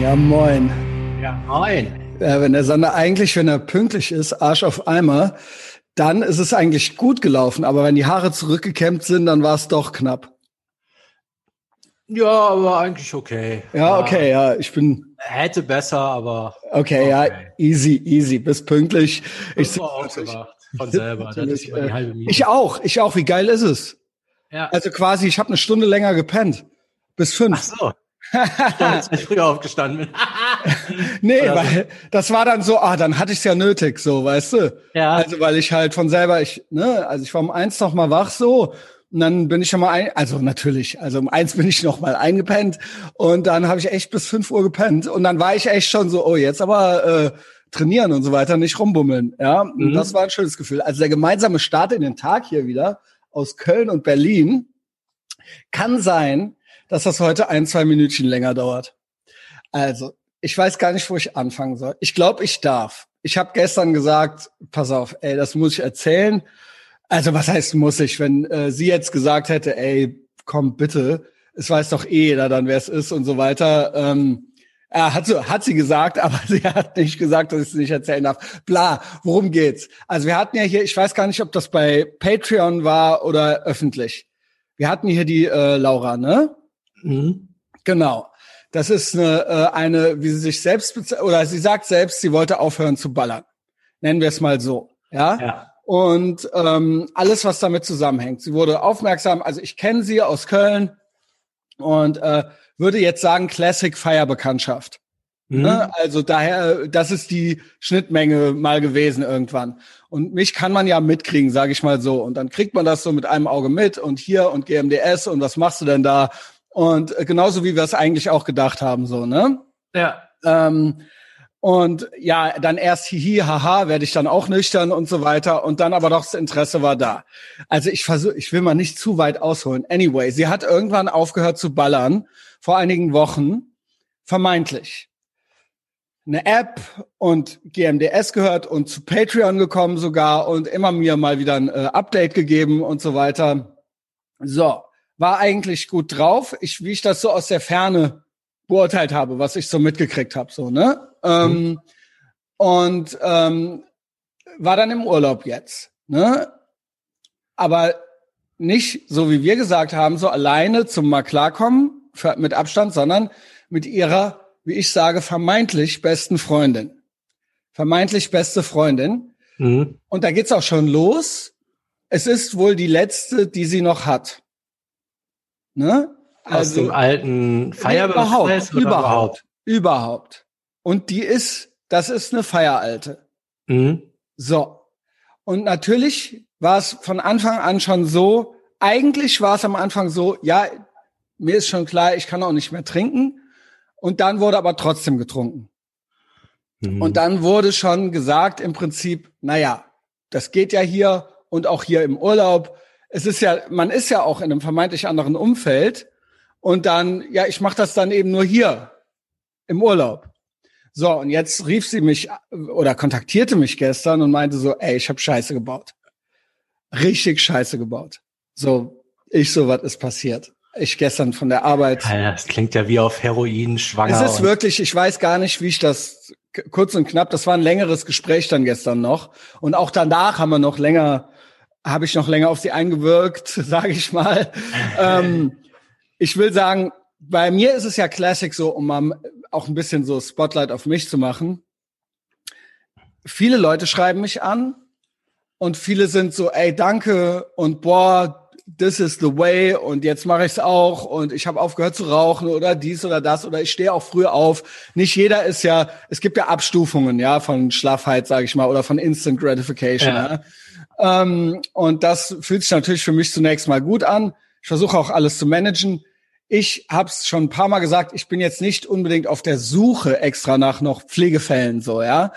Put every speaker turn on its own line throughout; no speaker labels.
Ja, moin.
Ja, moin.
Ja, wenn der Sander eigentlich, wenn er pünktlich ist, Arsch auf Eimer, dann ist es eigentlich gut gelaufen. Aber wenn die Haare zurückgekämmt sind, dann war es doch knapp.
Ja, aber eigentlich okay.
Ja, okay, ja, ich bin.
Hätte besser, aber.
Okay, okay. ja, easy, easy, bis pünktlich.
Ich bin aufgewacht von selber. Das
halbe Minute. Ich auch, ich auch. Wie geil ist es? Ja. Also quasi, ich habe eine Stunde länger gepennt. Bis fünf.
Ach so. Als ich früher aufgestanden bin.
nee, Oder weil das war dann so, ah, dann hatte ich es ja nötig, so, weißt du? Ja. Also weil ich halt von selber, ich, ne, also ich war um eins noch mal wach so und dann bin ich schon mal ein, also natürlich, also um eins bin ich noch mal eingepennt und dann habe ich echt bis fünf Uhr gepennt und dann war ich echt schon so, oh, jetzt aber äh, trainieren und so weiter, nicht rumbummeln. Ja, mhm. und das war ein schönes Gefühl. Also der gemeinsame Start in den Tag hier wieder aus Köln und Berlin kann sein, dass das heute ein, zwei Minütchen länger dauert. Also, ich weiß gar nicht, wo ich anfangen soll. Ich glaube, ich darf. Ich habe gestern gesagt, pass auf, ey, das muss ich erzählen. Also, was heißt muss ich? Wenn äh, sie jetzt gesagt hätte, ey, komm bitte, es weiß doch eh jeder dann, wer es ist und so weiter. Ähm, ja, hat, so, hat sie gesagt, aber sie hat nicht gesagt, dass ich es nicht erzählen darf. Bla, worum geht's? Also wir hatten ja hier, ich weiß gar nicht, ob das bei Patreon war oder öffentlich. Wir hatten hier die äh, Laura, ne? Mhm. Genau. Das ist eine, äh, eine, wie sie sich selbst oder sie sagt selbst, sie wollte aufhören zu ballern. Nennen wir es mal so. Ja. ja. Und ähm, alles, was damit zusammenhängt. Sie wurde aufmerksam. Also ich kenne sie aus Köln und äh, würde jetzt sagen Classic Feierbekanntschaft. Mhm. Ne? Also daher, das ist die Schnittmenge mal gewesen irgendwann. Und mich kann man ja mitkriegen, sage ich mal so. Und dann kriegt man das so mit einem Auge mit und hier und GMDS und was machst du denn da? Und äh, genauso wie wir es eigentlich auch gedacht haben, so, ne?
Ja.
Ähm, und ja, dann erst hihi, haha, werde ich dann auch nüchtern und so weiter. Und dann aber doch das Interesse war da. Also ich versuche, ich will mal nicht zu weit ausholen. Anyway, sie hat irgendwann aufgehört zu ballern, vor einigen Wochen, vermeintlich. Eine App und GMDS gehört und zu Patreon gekommen sogar und immer mir mal wieder ein äh, Update gegeben und so weiter. So war eigentlich gut drauf. Ich, wie ich das so aus der Ferne beurteilt habe, was ich so mitgekriegt habe, so ne. Ähm, mhm. Und ähm, war dann im Urlaub jetzt, ne. Aber nicht so wie wir gesagt haben, so alleine zum mal klarkommen für, mit Abstand, sondern mit ihrer, wie ich sage, vermeintlich besten Freundin, vermeintlich beste Freundin. Mhm. Und da geht's auch schon los. Es ist wohl die letzte, die sie noch hat.
Ne? Also, Aus dem alten Feierbefest
überhaupt, überhaupt, überhaupt. Und die ist, das ist eine Feieralte. Mhm. So. Und natürlich war es von Anfang an schon so, eigentlich war es am Anfang so, ja, mir ist schon klar, ich kann auch nicht mehr trinken. Und dann wurde aber trotzdem getrunken. Mhm. Und dann wurde schon gesagt, im Prinzip, naja, das geht ja hier und auch hier im Urlaub es ist ja, man ist ja auch in einem vermeintlich anderen Umfeld und dann, ja, ich mache das dann eben nur hier im Urlaub. So, und jetzt rief sie mich oder kontaktierte mich gestern und meinte so, ey, ich habe Scheiße gebaut. Richtig Scheiße gebaut. So, ich so, was ist passiert? Ich gestern von der Arbeit.
Ja, das klingt ja wie auf Heroin schwanger.
Es ist wirklich, ich weiß gar nicht, wie ich das kurz und knapp, das war ein längeres Gespräch dann gestern noch. Und auch danach haben wir noch länger habe ich noch länger auf sie eingewirkt, sage ich mal. ähm, ich will sagen, bei mir ist es ja Classic so, um mal auch ein bisschen so Spotlight auf mich zu machen. Viele Leute schreiben mich an und viele sind so, ey, danke und boah, this is the way und jetzt mache ich es auch und ich habe aufgehört zu rauchen oder dies oder das oder ich stehe auch früher auf. Nicht jeder ist ja, es gibt ja Abstufungen, ja, von Schlaffheit, sage ich mal, oder von Instant Gratification. Ja. Ja. Ähm, und das fühlt sich natürlich für mich zunächst mal gut an. Ich versuche auch alles zu managen. Ich habe es schon ein paar Mal gesagt, ich bin jetzt nicht unbedingt auf der Suche extra nach noch Pflegefällen so, ja.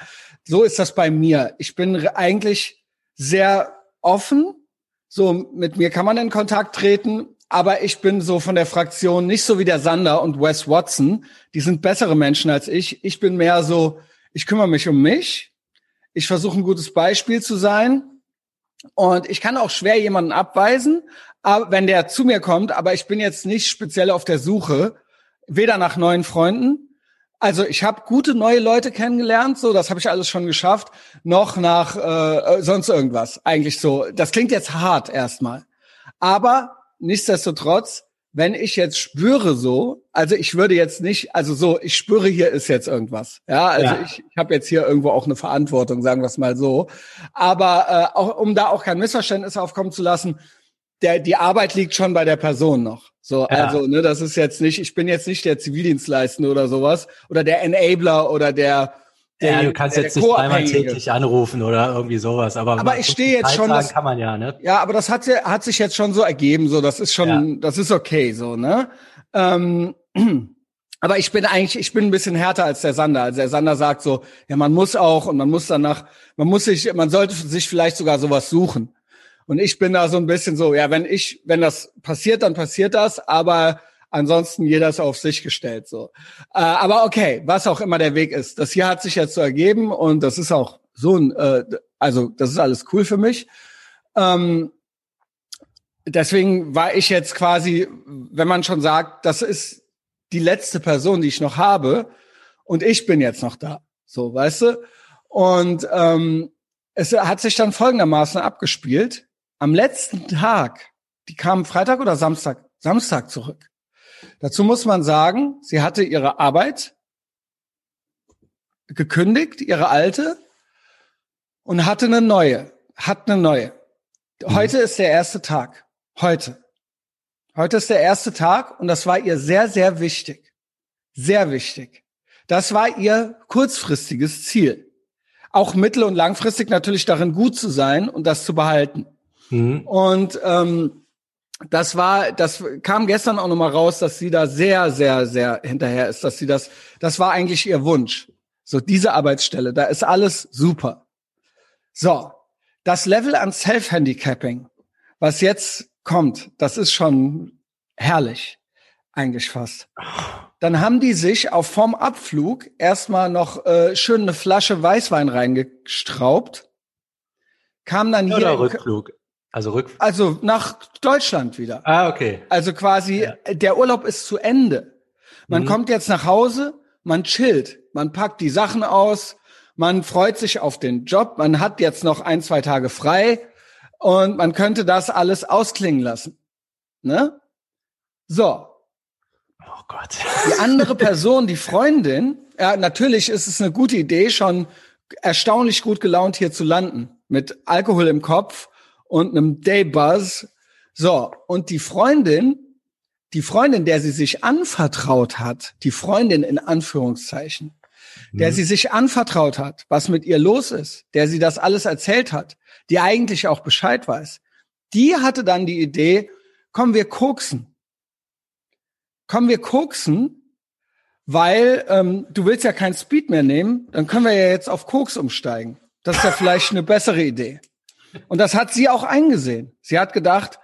So ist das bei mir. Ich bin eigentlich sehr offen. So, mit mir kann man in Kontakt treten, aber ich bin so von der Fraktion nicht so wie der Sander und Wes Watson. Die sind bessere Menschen als ich. Ich bin mehr so, ich kümmere mich um mich. Ich versuche ein gutes Beispiel zu sein und ich kann auch schwer jemanden abweisen, wenn der zu mir kommt, aber ich bin jetzt nicht speziell auf der Suche, weder nach neuen Freunden, Also ich habe gute neue Leute kennengelernt, so das habe ich alles schon geschafft. Noch nach äh, sonst irgendwas. Eigentlich so. Das klingt jetzt hart erstmal, aber nichtsdestotrotz, wenn ich jetzt spüre so, also ich würde jetzt nicht, also so, ich spüre hier ist jetzt irgendwas. Ja, also ja. ich, ich habe jetzt hier irgendwo auch eine Verantwortung, sagen wir es mal so. Aber äh, auch um da auch kein Missverständnis aufkommen zu lassen, der, die Arbeit liegt schon bei der Person noch. So, ja. also, ne, das ist jetzt nicht, ich bin jetzt nicht der Zivildienstleistende oder sowas oder der Enabler oder der,
der, ja, du kannst der, jetzt nicht einmal täglich anrufen oder irgendwie sowas, aber,
aber ich stehe jetzt schon,
das, kann man ja, ne?
Ja, aber das hat, hat sich jetzt schon so ergeben, so, das ist schon, ja. das ist okay, so, ne? Ähm, aber ich bin eigentlich, ich bin ein bisschen härter als der Sander. Also der Sander sagt so, ja, man muss auch und man muss danach, man muss sich, man sollte sich vielleicht sogar sowas suchen. Und ich bin da so ein bisschen so, ja, wenn ich, wenn das passiert, dann passiert das, aber ansonsten jeder ist auf sich gestellt so. Äh, aber okay, was auch immer der Weg ist, das hier hat sich jetzt so ergeben und das ist auch so ein, äh, also das ist alles cool für mich. Ähm, deswegen war ich jetzt quasi, wenn man schon sagt, das ist die letzte Person, die ich noch habe und ich bin jetzt noch da, so, weißt du? Und ähm, es hat sich dann folgendermaßen abgespielt am letzten Tag, die kamen Freitag oder Samstag, Samstag zurück. Dazu muss man sagen, sie hatte ihre Arbeit gekündigt, ihre alte, und hatte eine neue, hat eine neue. Mhm. Heute ist der erste Tag. Heute. Heute ist der erste Tag und das war ihr sehr, sehr wichtig. Sehr wichtig. Das war ihr kurzfristiges Ziel. Auch mittel- und langfristig natürlich darin gut zu sein und das zu behalten. Mhm. Und ähm, das war, das kam gestern auch nochmal raus, dass sie da sehr, sehr, sehr hinterher ist, dass sie das, das war eigentlich ihr Wunsch. So, diese Arbeitsstelle, da ist alles super. So, das Level an Self-Handicapping, was jetzt kommt, das ist schon herrlich, eigentlich fast. Dann haben die sich auf vom Abflug erstmal noch äh, schön eine Flasche Weißwein reingestraubt, kam dann hier.
Oder Rückflug. Also rück.
Also nach Deutschland wieder.
Ah, okay.
Also quasi, ja. der Urlaub ist zu Ende. Man mhm. kommt jetzt nach Hause, man chillt, man packt die Sachen aus, man freut sich auf den Job, man hat jetzt noch ein, zwei Tage frei und man könnte das alles ausklingen lassen. Ne? So.
Oh Gott.
Die andere Person, die Freundin, ja, natürlich ist es eine gute Idee, schon erstaunlich gut gelaunt hier zu landen. Mit Alkohol im Kopf und einem Daybuzz. So, und die Freundin, die Freundin, der sie sich anvertraut hat, die Freundin in Anführungszeichen, mhm. der sie sich anvertraut hat, was mit ihr los ist, der sie das alles erzählt hat, die eigentlich auch Bescheid weiß, die hatte dann die Idee, kommen wir koksen. Kommen wir koksen, weil ähm, du willst ja kein Speed mehr nehmen, dann können wir ja jetzt auf Koks umsteigen. Das ist ja vielleicht eine bessere Idee. Und das hat sie auch eingesehen. Sie hat gedacht,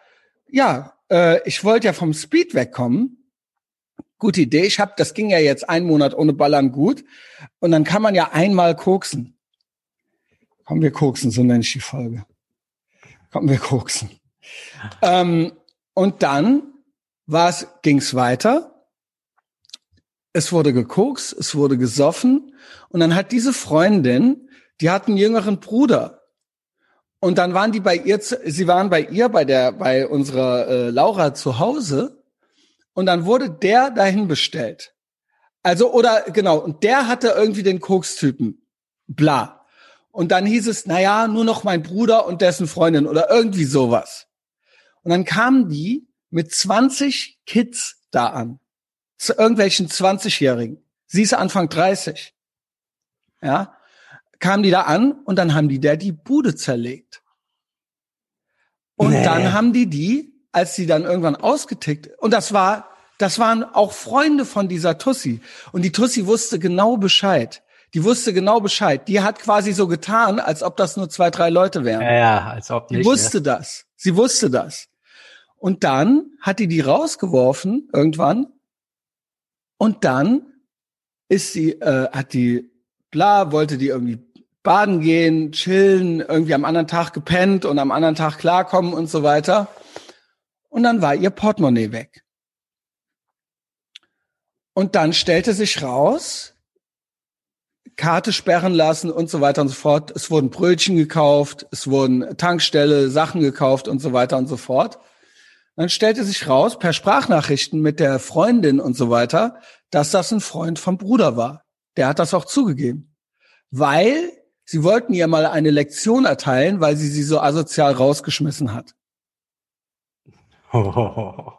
ja, äh, ich wollte ja vom Speed wegkommen. Gute Idee. Ich habe, das ging ja jetzt einen Monat ohne Ballern gut. Und dann kann man ja einmal koksen. Kommen wir koksen, so nenne ich die Folge. Kommen wir koksen. Ähm, und dann war's, ging's weiter. Es wurde gekokst, es wurde gesoffen. Und dann hat diese Freundin, die hat einen jüngeren Bruder, und dann waren die bei ihr, sie waren bei ihr, bei der, bei unserer äh, Laura zu Hause. Und dann wurde der dahin bestellt. Also, oder genau, und der hatte irgendwie den Koks-Typen. Bla. Und dann hieß es, na ja, nur noch mein Bruder und dessen Freundin oder irgendwie sowas. Und dann kamen die mit 20 Kids da an. Zu irgendwelchen 20-Jährigen. Sie ist Anfang 30. Ja kamen die da an und dann haben die der die Bude zerlegt. Und nee. dann haben die die, als sie dann irgendwann ausgetickt, und das war, das waren auch Freunde von dieser Tussi. Und die Tussi wusste genau Bescheid. Die wusste genau Bescheid. Die hat quasi so getan, als ob das nur zwei, drei Leute wären.
Ja, ja als ob
nicht. Die wusste ja. das. Sie wusste das. Und dann hat die die rausgeworfen irgendwann. Und dann ist sie, äh, hat die, bla, wollte die irgendwie baden gehen, chillen, irgendwie am anderen Tag gepennt und am anderen Tag klarkommen und so weiter. Und dann war ihr Portemonnaie weg. Und dann stellte sich raus, Karte sperren lassen und so weiter und so fort. Es wurden Brötchen gekauft, es wurden Tankstelle, Sachen gekauft und so weiter und so fort. Dann stellte sich raus, per Sprachnachrichten mit der Freundin und so weiter, dass das ein Freund vom Bruder war. Der hat das auch zugegeben. Weil sie wollten ihr mal eine Lektion erteilen, weil sie sie so asozial rausgeschmissen hat.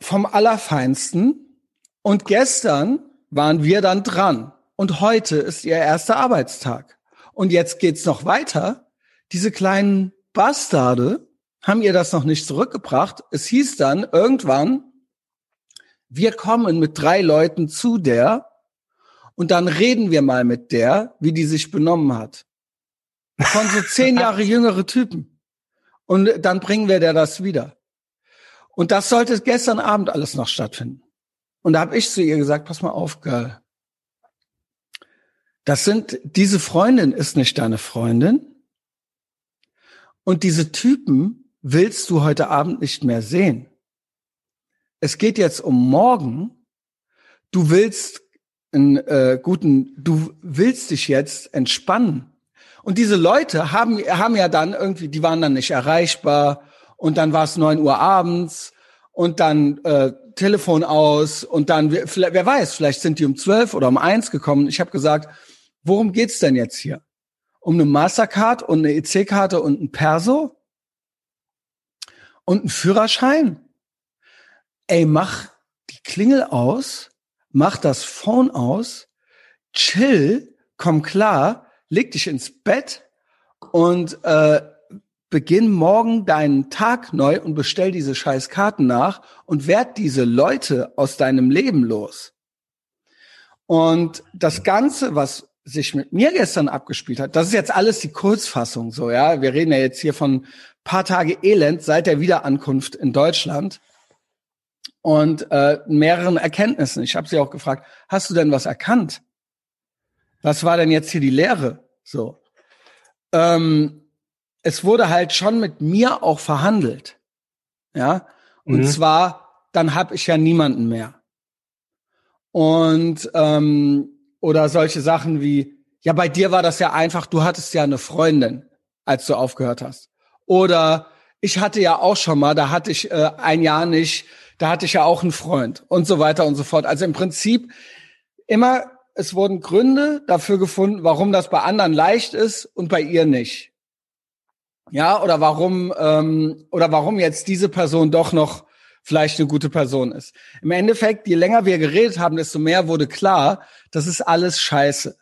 Vom Allerfeinsten. Und gestern waren wir dann dran. Und heute ist ihr erster Arbeitstag. Und jetzt geht's noch weiter. Diese kleinen Bastarde haben ihr das noch nicht zurückgebracht. Es hieß dann irgendwann, wir kommen mit drei Leuten zu der und dann reden wir mal mit der, wie die sich benommen hat. Von so zehn Jahre jüngere Typen. Und dann bringen wir der das wieder. Und das sollte gestern Abend alles noch stattfinden. Und da habe ich zu ihr gesagt, pass mal auf, Girl. Das sind, diese Freundin ist nicht deine Freundin. Und diese Typen willst du heute Abend nicht mehr sehen. Es geht jetzt um morgen. Du willst einen äh, guten, du willst dich jetzt entspannen. Und diese Leute haben, haben ja dann irgendwie, die waren dann nicht erreichbar und dann war es neun Uhr abends und dann äh, Telefon aus und dann, wer weiß, vielleicht sind die um zwölf oder um eins gekommen. Ich habe gesagt, worum geht's denn jetzt hier? Um eine Mastercard und eine EC-Karte und ein Perso? Und ein Führerschein? Ey, mach die Klingel aus, mach das Phone aus, chill, komm klar, leg dich ins Bett und äh, beginn morgen deinen Tag neu und bestell diese scheiß Karten nach und werd diese Leute aus deinem Leben los. Und das Ganze, was sich mit mir gestern abgespielt hat, das ist jetzt alles die Kurzfassung, so, ja. Wir reden ja jetzt hier von paar Tage Elend seit der Wiederankunft in Deutschland und äh, mehreren Erkenntnissen. Ich habe sie auch gefragt, hast du denn was erkannt? Was war denn jetzt hier die Lehre? So. Ähm, es wurde halt schon mit mir auch verhandelt. Ja. Und mhm. zwar, dann habe ich ja niemanden mehr. Und ähm, oder solche Sachen wie, ja, bei dir war das ja einfach, du hattest ja eine Freundin, als du aufgehört hast. Oder ich hatte ja auch schon mal, da hatte ich äh, ein Jahr nicht, da hatte ich ja auch einen Freund und so weiter und so fort. Also im Prinzip immer, es wurden Gründe dafür gefunden, warum das bei anderen leicht ist und bei ihr nicht. Ja, oder warum, ähm, oder warum jetzt diese Person doch noch vielleicht eine gute Person ist. Im Endeffekt, je länger wir geredet haben, desto mehr wurde klar, das ist alles Scheiße.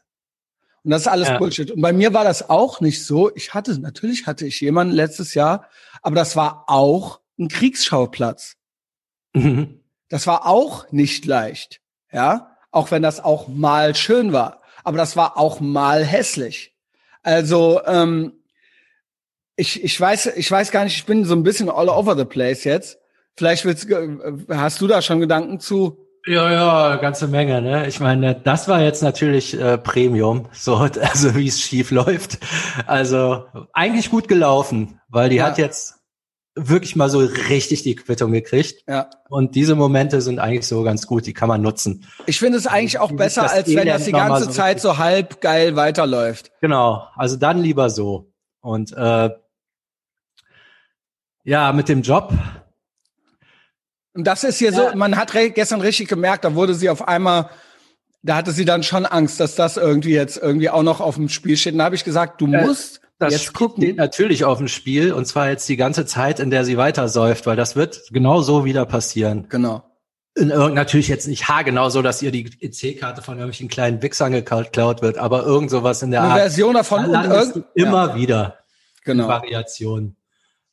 Und das ist alles ja. Bullshit. Und bei mir war das auch nicht so. Ich hatte, natürlich hatte ich jemanden letztes Jahr, aber das war auch ein Kriegsschauplatz. Mhm. Das war auch nicht leicht. Ja, auch wenn das auch mal schön war. Aber das war auch mal hässlich. Also, ähm, ich, ich weiß, ich weiß gar nicht, ich bin so ein bisschen all over the place jetzt. Vielleicht willst, hast du da schon Gedanken zu?
Ja, ja, ganze Menge. Ne? Ich meine, das war jetzt natürlich äh, Premium, so also wie es schief läuft. Also eigentlich gut gelaufen, weil die ja. hat jetzt wirklich mal so richtig die Quittung gekriegt. Ja. Und diese Momente sind eigentlich so ganz gut, die kann man nutzen.
Ich finde es eigentlich auch besser, als wenn das die ganze so Zeit so halb geil weiterläuft.
Genau, also dann lieber so. Und äh, ja, mit dem Job
und das ist hier ja. so, man hat gestern richtig gemerkt, da wurde sie auf einmal, da hatte sie dann schon Angst, dass das irgendwie jetzt irgendwie auch noch auf dem Spiel steht. Und da habe ich gesagt, du äh, musst das jetzt gucken.
Steht natürlich auf dem Spiel und zwar jetzt die ganze Zeit, in der sie weiter säuft, weil das wird genau so wieder passieren.
Genau.
In irgend, natürlich jetzt nicht haargenau so, dass ihr die EC-Karte von irgendwelchen kleinen Wichsern geklaut wird, aber irgend sowas in der
Eine Art. Version davon
und irgend immer ja. wieder. Genau. Variation.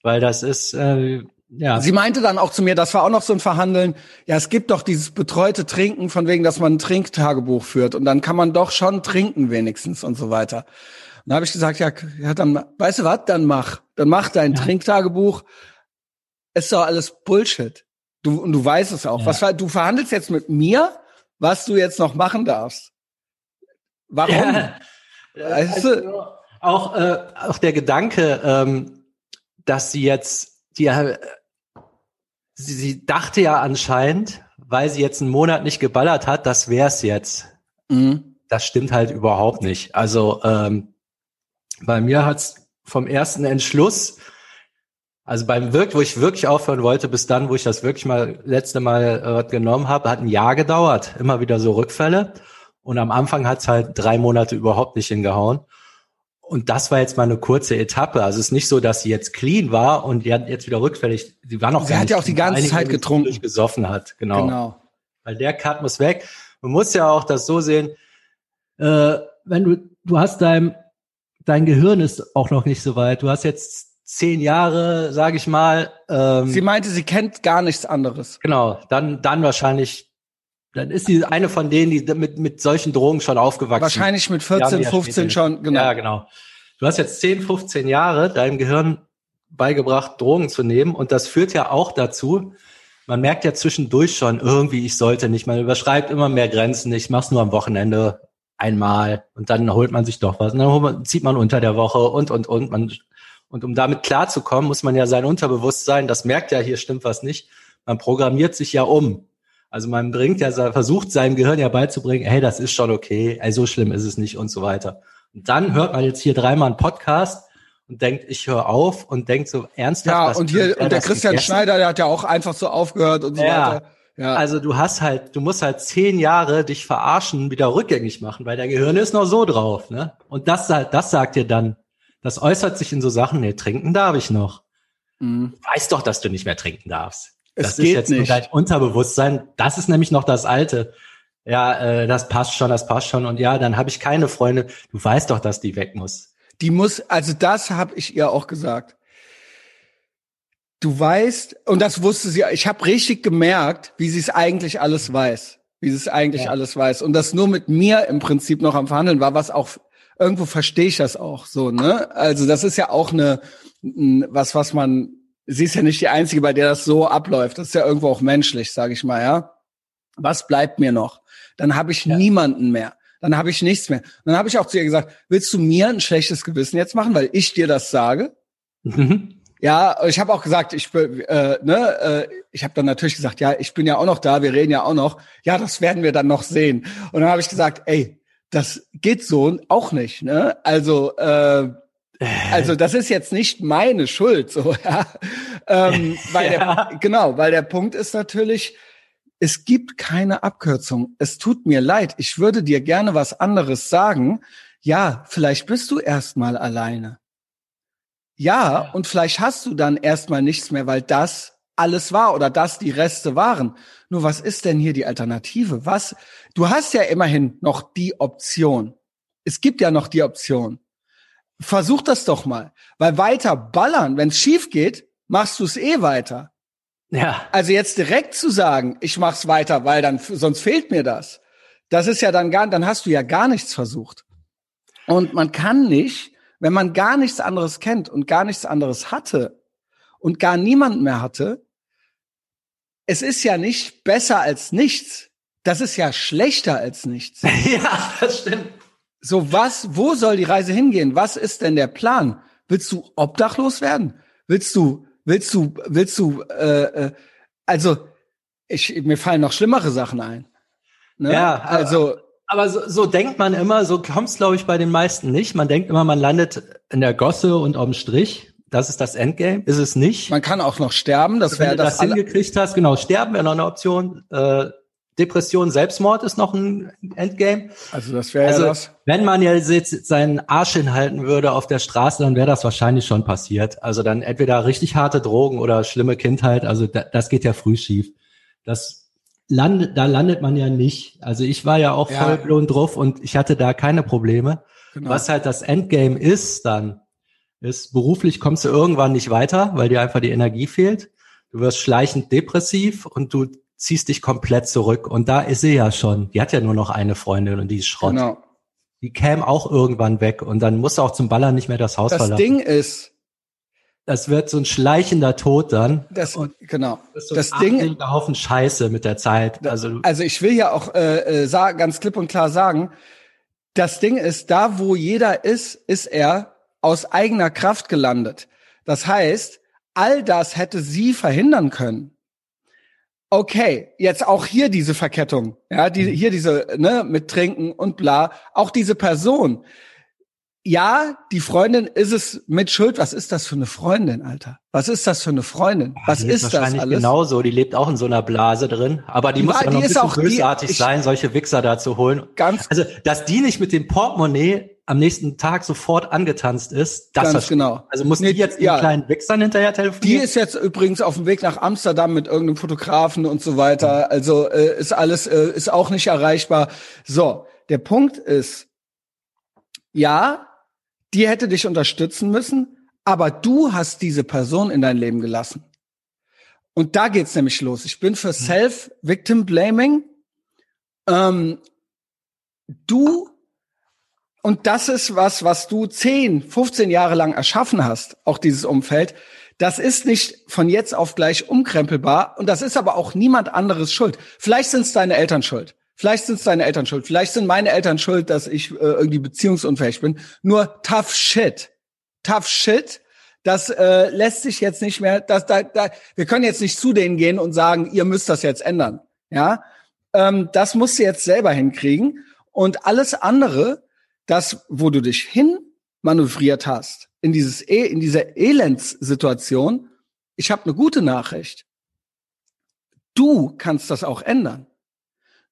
Weil das ist, äh,
ja. Sie meinte dann auch zu mir, das war auch noch so ein Verhandeln, ja, es gibt doch dieses betreute Trinken von wegen, dass man ein Trinktagebuch führt und dann kann man doch schon trinken wenigstens und so weiter. Und da habe ich gesagt, ja, ja, dann, weißt du was, dann mach. Dann mach dein ja. Trinktagebuch. Ist doch alles Bullshit. Du, und du weißt es auch. Ja. Was, du verhandelst jetzt mit mir, was du jetzt noch machen darfst. Warum? Ja.
Weißt du? Also, auch, äh, auch der Gedanke, ähm, dass sie jetzt die äh, sie, sie dachte ja anscheinend, weil sie jetzt einen Monat nicht geballert hat, das wär's jetzt. Mhm. das stimmt halt überhaupt nicht. Also ähm, bei mir hat's vom ersten Entschluss, also beim Wirk, wo ich wirklich aufhören wollte, bis dann, wo ich das wirklich mal letzte Mal äh, genommen habe, hat ein Jahr gedauert. Immer wieder so Rückfälle. Und am Anfang hat's halt drei Monate überhaupt nicht hingehauen. Und das war jetzt mal eine kurze Etappe. Also es ist nicht so, dass sie jetzt clean war und die hat jetzt wieder rückfällig. Die war noch
Sie hat ja auch die ganze Zeit getrunken.
Gesoffen hat, genau. genau. Weil der Cut muss weg. Man muss ja auch das so sehen, äh, wenn du, du hast dein, dein Gehirn ist auch noch nicht so weit. Du hast jetzt zehn Jahre, sage ich mal.
Ähm, sie meinte, sie kennt gar nichts anderes.
Genau, dann, dann wahrscheinlich, dann ist sie eine von denen, die mit, mit solchen Drogen schon aufgewachsen
Wahrscheinlich mit 14, 15 schon,
genau. Ja, genau. Du hast jetzt 10, 15 Jahre deinem Gehirn beigebracht, Drogen zu nehmen und das führt ja auch dazu, man merkt ja zwischendurch schon irgendwie, ich sollte nicht, man überschreibt immer mehr Grenzen, ich mach's nur am Wochenende, einmal und dann holt man sich doch was und dann man, zieht man unter der Woche und, und, und. Man, und um damit klarzukommen, muss man ja sein Unterbewusstsein, das merkt ja, hier stimmt was nicht, man programmiert sich ja um. Also man bringt ja, versucht seinem Gehirn ja beizubringen, hey, das ist schon okay, ey, so schlimm ist es nicht und so weiter. Und dann hört man jetzt hier dreimal einen Podcast und denkt, ich höre auf und denkt so ernsthaft.
Ja, und hier, und der Christian gegessen? Schneider, der hat ja auch einfach so aufgehört und so ja. weiter.
Ja. Also du hast halt, du musst halt zehn Jahre dich verarschen, wieder rückgängig machen, weil dein Gehirn ist noch so drauf, ne? Und das, das sagt dir dann, das äußert sich in so Sachen, nee, trinken darf ich noch. Mhm. Du weißt doch, dass du nicht mehr trinken darfst.
Es das ist jetzt nicht.
dein Unterbewusstsein. Das ist nämlich noch das Alte. Ja, äh, das passt schon, das passt schon. Und ja, dann habe ich keine Freunde. Du weißt doch, dass die weg muss.
Die muss, also das habe ich ihr auch gesagt du weißt, und das wusste sie, ich habe richtig gemerkt, wie sie es eigentlich alles weiß. Wie sie es eigentlich ja. alles weiß. Und das nur mit mir im Prinzip noch am Verhandeln war, was auch, irgendwo verstehe ich das auch so, ne? Also das ist ja auch eine, was, was man, sie ist ja nicht die Einzige, bei der das so abläuft. Das ist ja irgendwo auch menschlich, sage ich mal, ja. Was bleibt mir noch? Dann habe ich ja. niemanden mehr. Dann habe ich nichts mehr. Dann habe ich auch zu ihr gesagt, willst du mir ein schlechtes Gewissen jetzt machen, weil ich dir das sage? Mhm. Ja, ich habe auch gesagt, ich äh, ne, äh, ich habe dann natürlich gesagt, ja, ich bin ja auch noch da, wir reden ja auch noch. Ja, das werden wir dann noch sehen. Und dann habe ich gesagt, ey, das geht so auch nicht, ne? Also äh, also das ist jetzt nicht meine Schuld, so ja, ähm, weil ja. der genau, weil der Punkt ist natürlich, es gibt keine Abkürzung. Es tut mir leid, ich würde dir gerne was anderes sagen. Ja, vielleicht bist du erstmal alleine. Ja, und vielleicht hast du dann erstmal nichts mehr, weil das alles war oder das die Reste waren. Nur was ist denn hier die Alternative? Was? Du hast ja immerhin noch die Option. Es gibt ja noch die Option. Versuch das doch mal, weil weiter ballern, wenn es schief geht, machst du es eh weiter. Ja. Also jetzt direkt zu sagen, ich mach's weiter, weil dann sonst fehlt mir das. Das ist ja dann gar, dann hast du ja gar nichts versucht. Und man kann nicht wenn man gar nichts anderes kennt und gar nichts anderes hatte und gar niemand mehr hatte, es ist ja nicht besser als nichts. Das ist ja schlechter als nichts.
ja, das stimmt.
So was, wo soll die Reise hingehen? Was ist denn der Plan? Willst du obdachlos werden? Willst du, willst du, willst du, äh, äh, also ich, mir fallen noch schlimmere Sachen ein.
Ne? Ja, also aber so, so denkt man immer, so kommt es, glaube ich, bei den meisten nicht. Man denkt immer, man landet in der Gosse und auf dem Strich. Das ist das Endgame. Ist es nicht.
Man kann auch noch sterben. Das wäre das.
Wenn du das hingekriegt hast, genau, sterben wäre noch eine Option. Äh, Depression, Selbstmord ist noch ein Endgame.
Also das wäre also, ja das.
Wenn man ja jetzt seinen Arsch hinhalten würde auf der Straße, dann wäre das wahrscheinlich schon passiert. Also dann entweder richtig harte Drogen oder schlimme Kindheit. Also da, das geht ja früh schief. Das landet, da landet man ja nicht. Also ich war ja auch ja. voll blown drauf und ich hatte da keine Probleme. Genau. Was halt das Endgame ist dann, ist beruflich kommst du irgendwann nicht weiter, weil dir einfach die Energie fehlt. Du wirst schleichend depressiv und du ziehst dich komplett zurück. Und da ist sie ja schon. Die hat ja nur noch eine Freundin und die ist Schrott. Genau. Die käme auch irgendwann weg und dann muss auch zum Ballern nicht mehr das Haus
das
verlassen.
Das Ding ist,
das wird so ein schleichender Tod dann.
Das, und genau.
Das, so das Ding. Haufen Scheiße mit der Zeit. Also,
also ich will ja auch äh, äh, ganz klipp und klar sagen, das Ding ist, da wo jeder ist, ist er aus eigener Kraft gelandet. Das heißt, all das hätte sie verhindern können. okay, jetzt auch hier diese Verkettung, ja, die, mhm. hier diese, ne, mit Trinken und bla, auch diese Person. Ja, die Freundin ist es mit Schuld. Was ist das für eine Freundin, Alter? Was ist das für eine Freundin? Was
die
ist, ist
das alles? Genauso, die lebt auch in so einer Blase drin, aber die, die muss ja noch ein bisschen auch, bösartig sein, solche Wichser da zu holen. Ganz also, dass die nicht mit dem Portemonnaie am nächsten Tag sofort angetanzt ist, das
Ganz genau.
Also muss nee, die jetzt ja. den kleinen Wichsern hinterher telefonieren?
Die ist jetzt übrigens auf dem Weg nach Amsterdam mit irgendeinem Fotografen und so weiter. Also äh, ist alles äh, ist auch nicht erreichbar. So, der Punkt ist, ja, die hätte dich unterstützen müssen, aber du hast diese Person in dein Leben gelassen. Und da geht's nämlich los. Ich bin für Self-Victim-Blaming. Ähm, du und das ist was, was du 10, 15 Jahre lang erschaffen hast, auch dieses Umfeld. Das ist nicht von jetzt auf gleich umkrempelbar und das ist aber auch niemand anderes schuld. Vielleicht sind es deine Eltern schuld. Vielleicht sind es deine Eltern schuld. Vielleicht sind meine Eltern schuld, dass ich äh, irgendwie beziehungsunfähig bin. Nur tough shit. Tough shit. Das äh, lässt sich jetzt nicht mehr. Das, da, da, wir können jetzt nicht zu denen gehen und sagen, ihr müsst das jetzt ändern. Ja, ähm, das musst du jetzt selber hinkriegen. Und alles andere, das, wo du dich hin manövriert hast, in dieses e in dieser Elendssituation, ich habe eine gute Nachricht. Du kannst das auch ändern.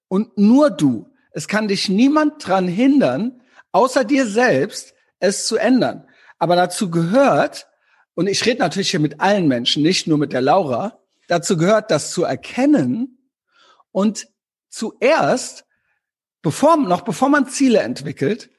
Und nur du. Es kann dich niemand dran hindern, außer dir selbst, es zu ändern. Aber dazu gehört, und ich rede natürlich hier mit allen Menschen, nicht nur mit der Laura, dazu gehört, das zu erkennen und zuerst, bevor, noch bevor man Ziele entwickelt,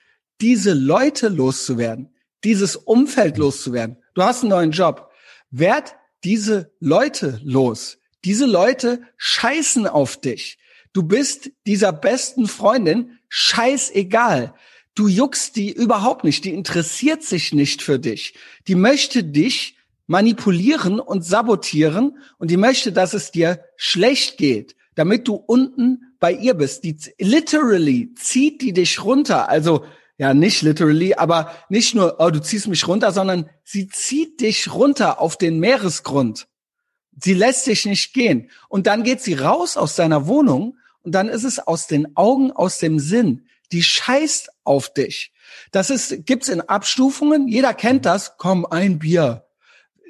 diese Leute loszuwerden, dieses Umfeld loszuwerden. Du hast einen neuen Job. Werd diese Leute los. Diese Leute scheißen auf dich. Du bist dieser besten Freundin scheißegal. Du juckst die überhaupt nicht. Die interessiert sich nicht für dich. Die möchte dich manipulieren und sabotieren und die möchte, dass es dir schlecht geht, damit du unten bei ihr bist. Die literally zieht die dich runter. Also ja nicht literally, aber nicht nur, oh, du ziehst mich runter, sondern sie zieht dich runter auf den Meeresgrund. Sie lässt dich nicht gehen. Und dann geht sie raus aus deiner Wohnung und dann ist es aus den Augen, aus dem Sinn. Die scheißt auf dich. Das ist, gibt's in Abstufungen. Jeder kennt das. Komm, ein Bier.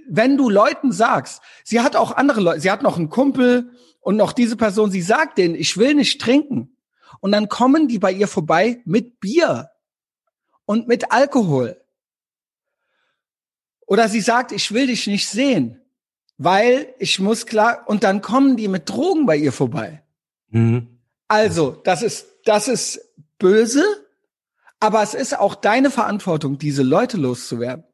Wenn du Leuten sagst, sie hat auch andere Leute, sie hat noch einen Kumpel und noch diese Person, sie sagt denen, ich will nicht trinken. Und dann kommen die bei ihr vorbei mit Bier und mit Alkohol. Oder sie sagt, ich will dich nicht sehen, weil ich muss klar, und dann kommen die mit Drogen bei ihr vorbei. Mhm. Also, das ist, das ist böse, aber es ist auch deine Verantwortung, diese Leute loszuwerden.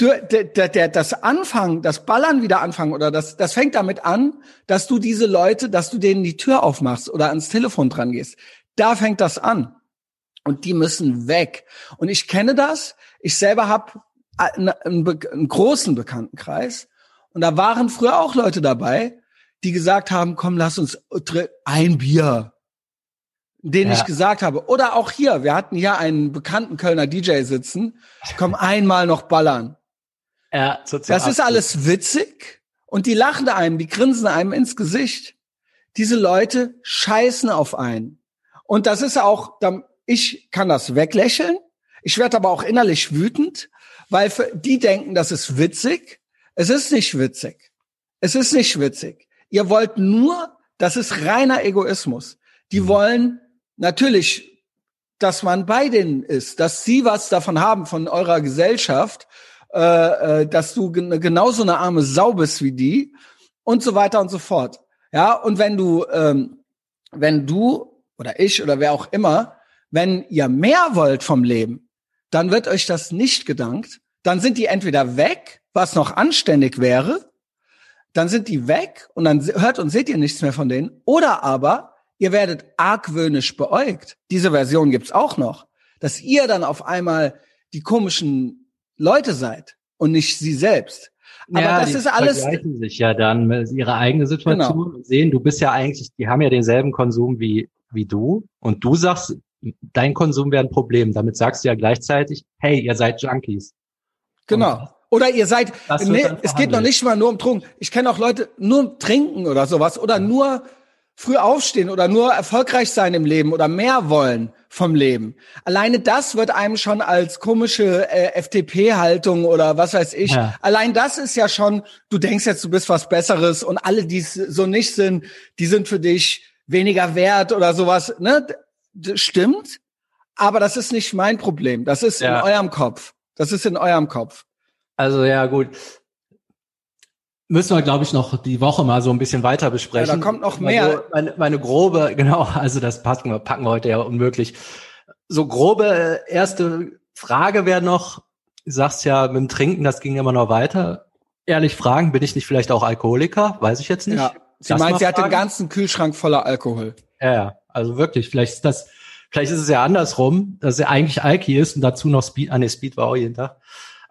Der, der, der, das Anfangen, das Ballern wieder anfangen oder das, das fängt damit an, dass du diese Leute, dass du denen die Tür aufmachst oder ans Telefon dran gehst. Da fängt das an. Und die müssen weg. Und ich kenne das. Ich selber habe einen, einen, einen großen Bekanntenkreis. Und da waren früher auch Leute dabei, die gesagt haben, komm, lass uns ein Bier. Den ja. ich gesagt habe. Oder auch hier, wir hatten hier einen bekannten Kölner DJ sitzen. Komm, einmal noch ballern. Ja, das ist alles witzig. Und die lachen einem, die grinsen einem ins Gesicht. Diese Leute scheißen auf einen. Und das ist auch, ich kann das weglächeln. Ich werde aber auch innerlich wütend, weil die denken, das ist witzig. Es ist nicht witzig. Es ist nicht witzig. Ihr wollt nur, das ist reiner Egoismus. Die mhm. wollen natürlich, dass man bei denen ist, dass sie was davon haben von eurer Gesellschaft, äh, äh, dass du genauso eine arme Sau bist wie die und so weiter und so fort. Ja, und wenn du, ähm, wenn du oder ich oder wer auch immer wenn ihr mehr wollt vom Leben, dann wird euch das nicht gedankt. Dann sind die entweder weg, was noch anständig wäre, dann sind die weg und dann hört und seht ihr nichts mehr von denen. Oder aber ihr werdet argwöhnisch beäugt. Diese Version gibt's auch noch, dass ihr dann auf einmal die komischen Leute seid und nicht sie selbst.
Aber ja, das ist alles. vergleichen sich ja dann ihre eigene Situation genau. und sehen, du bist ja eigentlich, die haben ja denselben Konsum wie wie du und du sagst, dein Konsum wäre ein Problem. Damit sagst du ja gleichzeitig, hey, ihr seid Junkies.
Genau. Oder ihr seid, nee, es geht noch nicht mal nur um Trunken. Ich kenne auch Leute, nur trinken oder sowas oder nur früh aufstehen oder nur erfolgreich sein im Leben oder mehr wollen vom Leben. Alleine das wird einem schon als komische äh, FDP-Haltung oder was weiß ich. Ja. Allein das ist ja schon, du denkst jetzt, du bist was Besseres und alle, die so nicht sind, die sind für dich weniger wert oder sowas. Ne? Das stimmt, aber das ist nicht mein Problem. Das ist ja. in eurem Kopf. Das ist in eurem Kopf.
Also ja, gut müssen wir, glaube ich, noch die Woche mal so ein bisschen weiter besprechen. Ja,
da kommt noch mehr.
Meine, meine grobe, genau, also das packen wir, packen wir heute ja unmöglich. So grobe äh, erste Frage wäre noch, du sagst ja, mit dem Trinken, das ging immer noch weiter. Ehrlich fragen, bin ich nicht vielleicht auch Alkoholiker? Weiß ich jetzt nicht. Ja.
Sie meint, sie hat den ganzen Kühlschrank voller Alkohol.
Ja, ja, also wirklich, vielleicht ist das, vielleicht ist es ja andersrum, dass er eigentlich Alki ist und dazu noch Speed, an ah, nee, Speed war auch jeden Tag.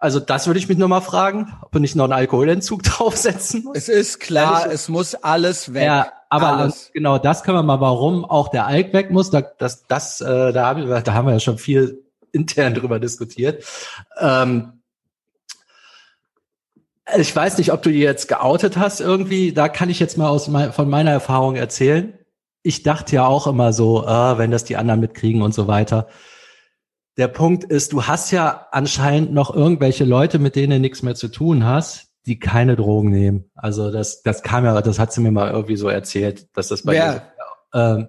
Also das würde ich mich nochmal fragen, ob wir nicht noch einen Alkoholentzug draufsetzen
muss. Es ist klar, es muss alles weg. Ja,
aber alles. genau das können wir mal, warum auch der Alk weg muss. Da, das, das, äh, da, haben wir, da haben wir ja schon viel intern drüber diskutiert. Ähm, ich weiß nicht, ob du die jetzt geoutet hast irgendwie. Da kann ich jetzt mal aus mein, von meiner Erfahrung erzählen. Ich dachte ja auch immer so, äh, wenn das die anderen mitkriegen und so weiter. Der Punkt ist, du hast ja anscheinend noch irgendwelche Leute, mit denen du nichts mehr zu tun hast, die keine Drogen nehmen. Also das, das kam ja, das hat sie mir mal irgendwie so erzählt, dass das bei ihr, äh,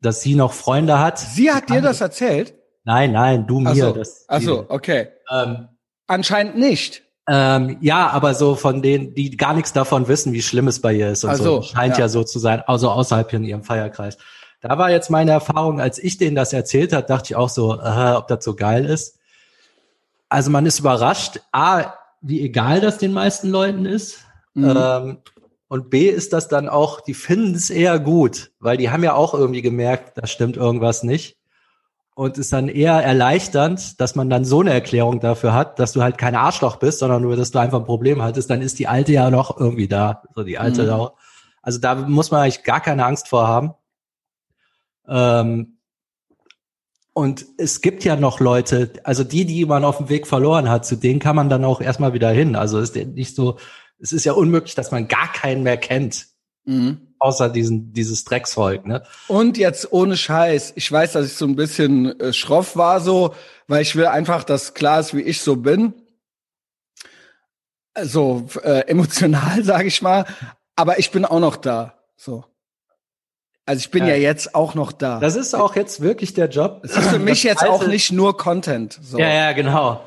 dass sie noch Freunde hat.
Sie hat dir das erzählt?
Nein, nein, du mir.
So, das, Ach so okay. Ähm, Anscheinend nicht.
Ähm, ja, aber so von denen, die gar nichts davon wissen, wie schlimm es bei ihr ist und also, so. Scheint ja. ja so zu sein, also außerhalb in ihrem Feierkreis. Da war jetzt meine Erfahrung, als ich denen das erzählt hat, dachte ich auch so, äh, ob das so geil ist. Also man ist überrascht, a, wie egal das den meisten Leuten ist. Mhm. Ähm, und B ist das dann auch, die finden es eher gut, weil die haben ja auch irgendwie gemerkt, da stimmt irgendwas nicht. Und ist dann eher erleichternd, dass man dann so eine Erklärung dafür hat, dass du halt kein Arschloch bist, sondern nur, dass du einfach ein Problem hattest, dann ist die alte ja noch irgendwie da. So die alte mhm. Also da muss man eigentlich gar keine Angst vor haben. Ähm, und es gibt ja noch Leute, also die, die man auf dem Weg verloren hat, zu denen kann man dann auch erstmal wieder hin. Also ist nicht so, es ist ja unmöglich, dass man gar keinen mehr kennt. Mhm. Außer diesen, dieses Drecksvolk, ne?
Und jetzt ohne Scheiß. Ich weiß, dass ich so ein bisschen äh, schroff war so, weil ich will einfach, dass klar ist, wie ich so bin. So äh, emotional, sage ich mal. Aber ich bin auch noch da. So. Also ich bin ja. ja. jetzt auch noch da.
Das ist auch jetzt wirklich der Job.
Es ist für mich jetzt alte, auch nicht nur Content.
So. Ja, ja, genau.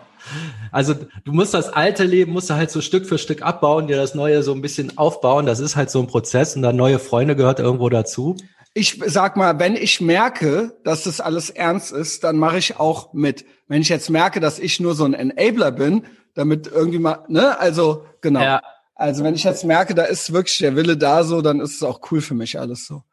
Also du musst das alte Leben, musst du halt so Stück für Stück abbauen, dir das neue so ein bisschen aufbauen. Das ist halt so ein Prozess und dann neue Freunde gehört irgendwo dazu.
Ich sag mal, wenn ich merke, dass das alles ernst ist, dann mache ich auch mit. Wenn ich jetzt merke, dass ich nur so ein Enabler bin, damit irgendwie mal, ne, also genau. Ja. Also wenn ich jetzt merke, da ist wirklich der Wille da so, dann ist es auch cool für mich alles so.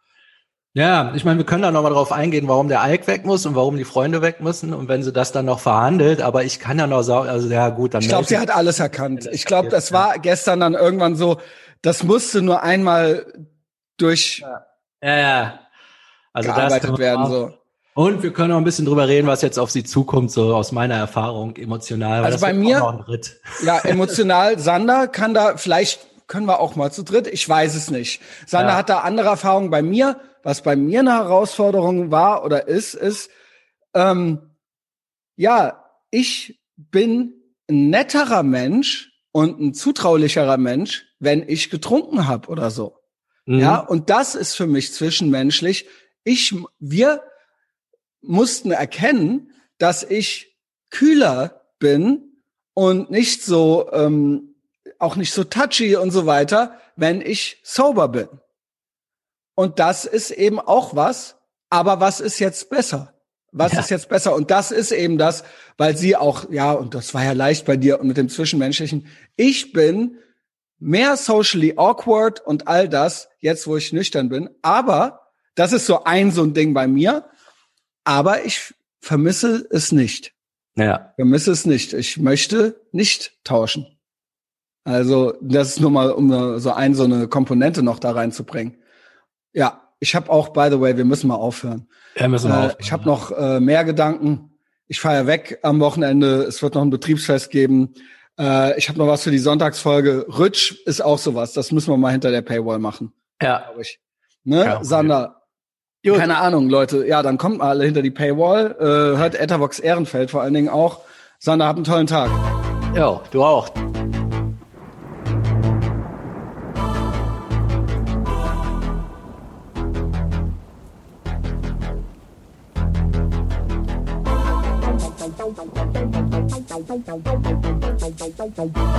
Ja, ich meine, wir können da nochmal drauf eingehen, warum der Ike weg muss und warum die Freunde weg müssen und wenn sie das dann noch verhandelt, aber ich kann ja noch sagen, also ja gut, dann.
Ich glaube, sie hat alles erkannt. Ich glaube, das war gestern dann irgendwann so, das musste nur einmal durch.
Ja, ja. ja.
Also gearbeitet werden so.
Und wir können auch ein bisschen drüber reden, was jetzt auf sie zukommt, so aus meiner Erfahrung emotional.
Also bei mir, ja, emotional, Sander kann da, vielleicht können wir auch mal zu dritt, ich weiß es nicht. Sander ja. hat da andere Erfahrungen bei mir was bei mir eine Herausforderung war oder ist, ist, ähm, ja, ich bin ein netterer Mensch und ein zutraulicherer Mensch, wenn ich getrunken habe oder so. Mhm. Ja, und das ist für mich zwischenmenschlich. Ich, wir mussten erkennen, dass ich kühler bin und nicht so, ähm, auch nicht so touchy und so weiter, wenn ich sober bin. Und das ist eben auch was. Aber was ist jetzt besser? Was ja. ist jetzt besser? Und das ist eben das, weil sie auch, ja, und das war ja leicht bei dir und mit dem Zwischenmenschlichen. Ich bin mehr socially awkward und all das, jetzt wo ich nüchtern bin. Aber das ist so ein, so ein Ding bei mir. Aber ich vermisse es nicht.
Ja.
Vermisse es nicht. Ich möchte nicht tauschen. Also, das ist nur mal, um so ein, so eine Komponente noch da reinzubringen. Ja, ich habe auch, by the way, wir müssen mal aufhören.
Ja, müssen wir äh, aufhören.
Ich habe noch äh, mehr Gedanken. Ich fahre ja weg am Wochenende. Es wird noch ein Betriebsfest geben. Äh, ich habe noch was für die Sonntagsfolge. Rutsch ist auch sowas. Das müssen wir mal hinter der Paywall machen.
Ja. Ich.
Ne, ja, okay. Sander? Gut. Keine Ahnung, Leute. Ja, dann kommt mal alle hinter die Paywall. Äh, hört Etavox Ehrenfeld vor allen Dingen auch. Sander, habt einen tollen Tag.
Ja, du auch. Bye.